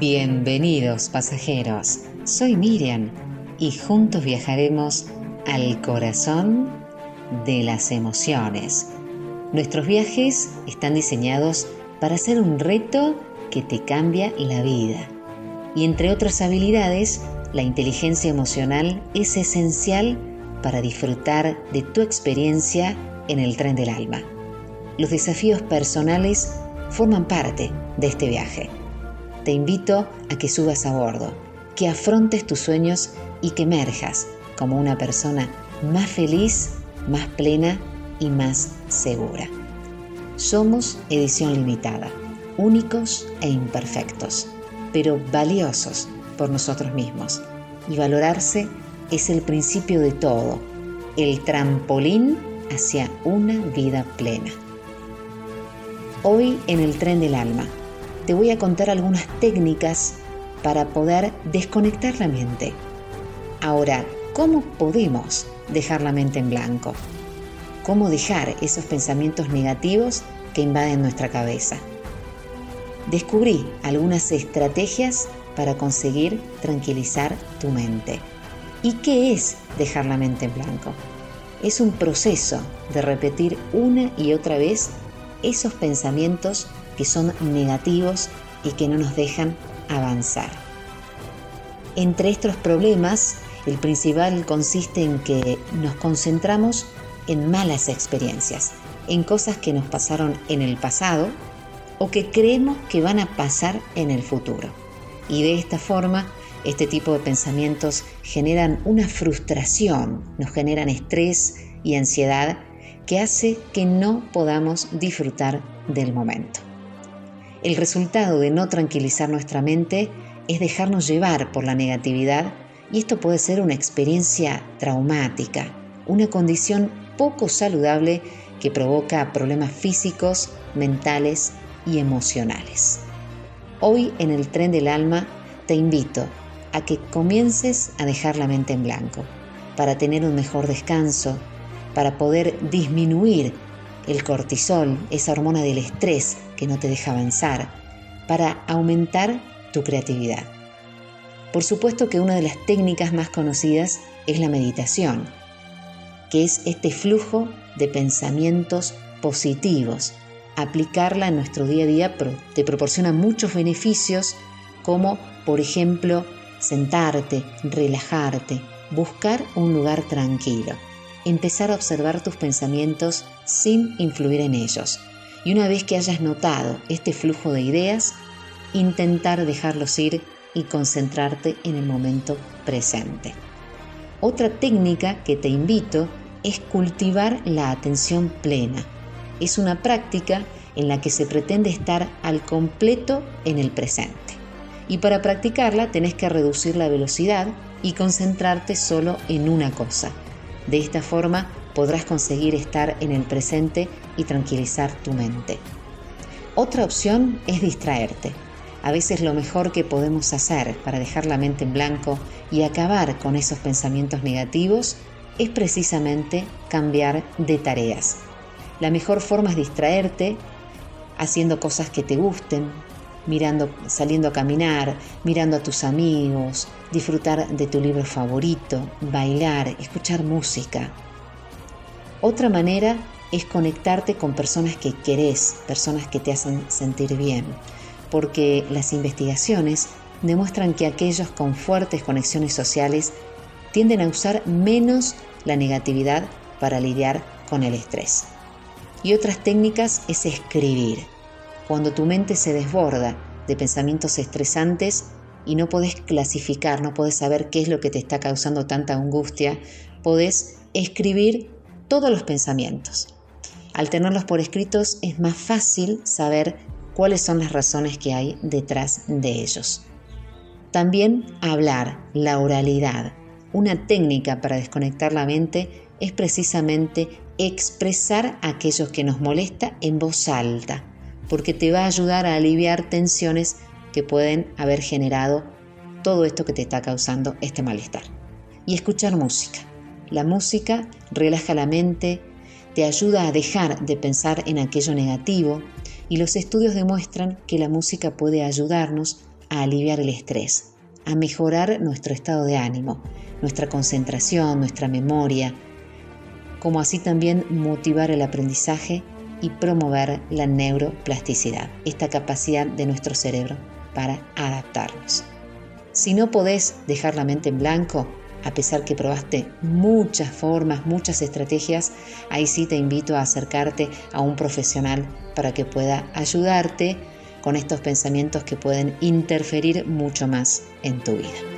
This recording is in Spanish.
Bienvenidos pasajeros, soy Miriam y juntos viajaremos al corazón de las emociones. Nuestros viajes están diseñados para ser un reto que te cambia la vida. Y entre otras habilidades, la inteligencia emocional es esencial para disfrutar de tu experiencia en el tren del alma. Los desafíos personales forman parte de este viaje. Te invito a que subas a bordo, que afrontes tus sueños y que emerjas como una persona más feliz, más plena y más segura. Somos edición limitada, únicos e imperfectos, pero valiosos por nosotros mismos. Y valorarse es el principio de todo, el trampolín hacia una vida plena. Hoy en el tren del alma te voy a contar algunas técnicas para poder desconectar la mente. Ahora, ¿cómo podemos dejar la mente en blanco? ¿Cómo dejar esos pensamientos negativos que invaden nuestra cabeza? Descubrí algunas estrategias para conseguir tranquilizar tu mente. ¿Y qué es dejar la mente en blanco? Es un proceso de repetir una y otra vez esos pensamientos que son negativos y que no nos dejan avanzar. Entre estos problemas, el principal consiste en que nos concentramos en malas experiencias, en cosas que nos pasaron en el pasado o que creemos que van a pasar en el futuro. Y de esta forma, este tipo de pensamientos generan una frustración, nos generan estrés y ansiedad que hace que no podamos disfrutar del momento. El resultado de no tranquilizar nuestra mente es dejarnos llevar por la negatividad y esto puede ser una experiencia traumática, una condición poco saludable que provoca problemas físicos, mentales y emocionales. Hoy en el tren del alma te invito a que comiences a dejar la mente en blanco para tener un mejor descanso, para poder disminuir el cortisol, esa hormona del estrés que no te deja avanzar, para aumentar tu creatividad. Por supuesto que una de las técnicas más conocidas es la meditación, que es este flujo de pensamientos positivos. Aplicarla en nuestro día a día te proporciona muchos beneficios como, por ejemplo, sentarte, relajarte, buscar un lugar tranquilo empezar a observar tus pensamientos sin influir en ellos. Y una vez que hayas notado este flujo de ideas, intentar dejarlos ir y concentrarte en el momento presente. Otra técnica que te invito es cultivar la atención plena. Es una práctica en la que se pretende estar al completo en el presente. Y para practicarla tenés que reducir la velocidad y concentrarte solo en una cosa, de esta forma podrás conseguir estar en el presente y tranquilizar tu mente. Otra opción es distraerte. A veces lo mejor que podemos hacer para dejar la mente en blanco y acabar con esos pensamientos negativos es precisamente cambiar de tareas. La mejor forma es distraerte haciendo cosas que te gusten, mirando, saliendo a caminar, mirando a tus amigos, disfrutar de tu libro favorito, bailar, escuchar música. Otra manera es conectarte con personas que querés, personas que te hacen sentir bien, porque las investigaciones demuestran que aquellos con fuertes conexiones sociales tienden a usar menos la negatividad para lidiar con el estrés. Y otras técnicas es escribir cuando tu mente se desborda de pensamientos estresantes y no podés clasificar, no podés saber qué es lo que te está causando tanta angustia, podés escribir todos los pensamientos. Al tenerlos por escritos es más fácil saber cuáles son las razones que hay detrás de ellos. También hablar, la oralidad. Una técnica para desconectar la mente es precisamente expresar aquellos que nos molesta en voz alta porque te va a ayudar a aliviar tensiones que pueden haber generado todo esto que te está causando este malestar. Y escuchar música. La música relaja la mente, te ayuda a dejar de pensar en aquello negativo y los estudios demuestran que la música puede ayudarnos a aliviar el estrés, a mejorar nuestro estado de ánimo, nuestra concentración, nuestra memoria, como así también motivar el aprendizaje y promover la neuroplasticidad, esta capacidad de nuestro cerebro para adaptarnos. Si no podés dejar la mente en blanco, a pesar que probaste muchas formas, muchas estrategias, ahí sí te invito a acercarte a un profesional para que pueda ayudarte con estos pensamientos que pueden interferir mucho más en tu vida.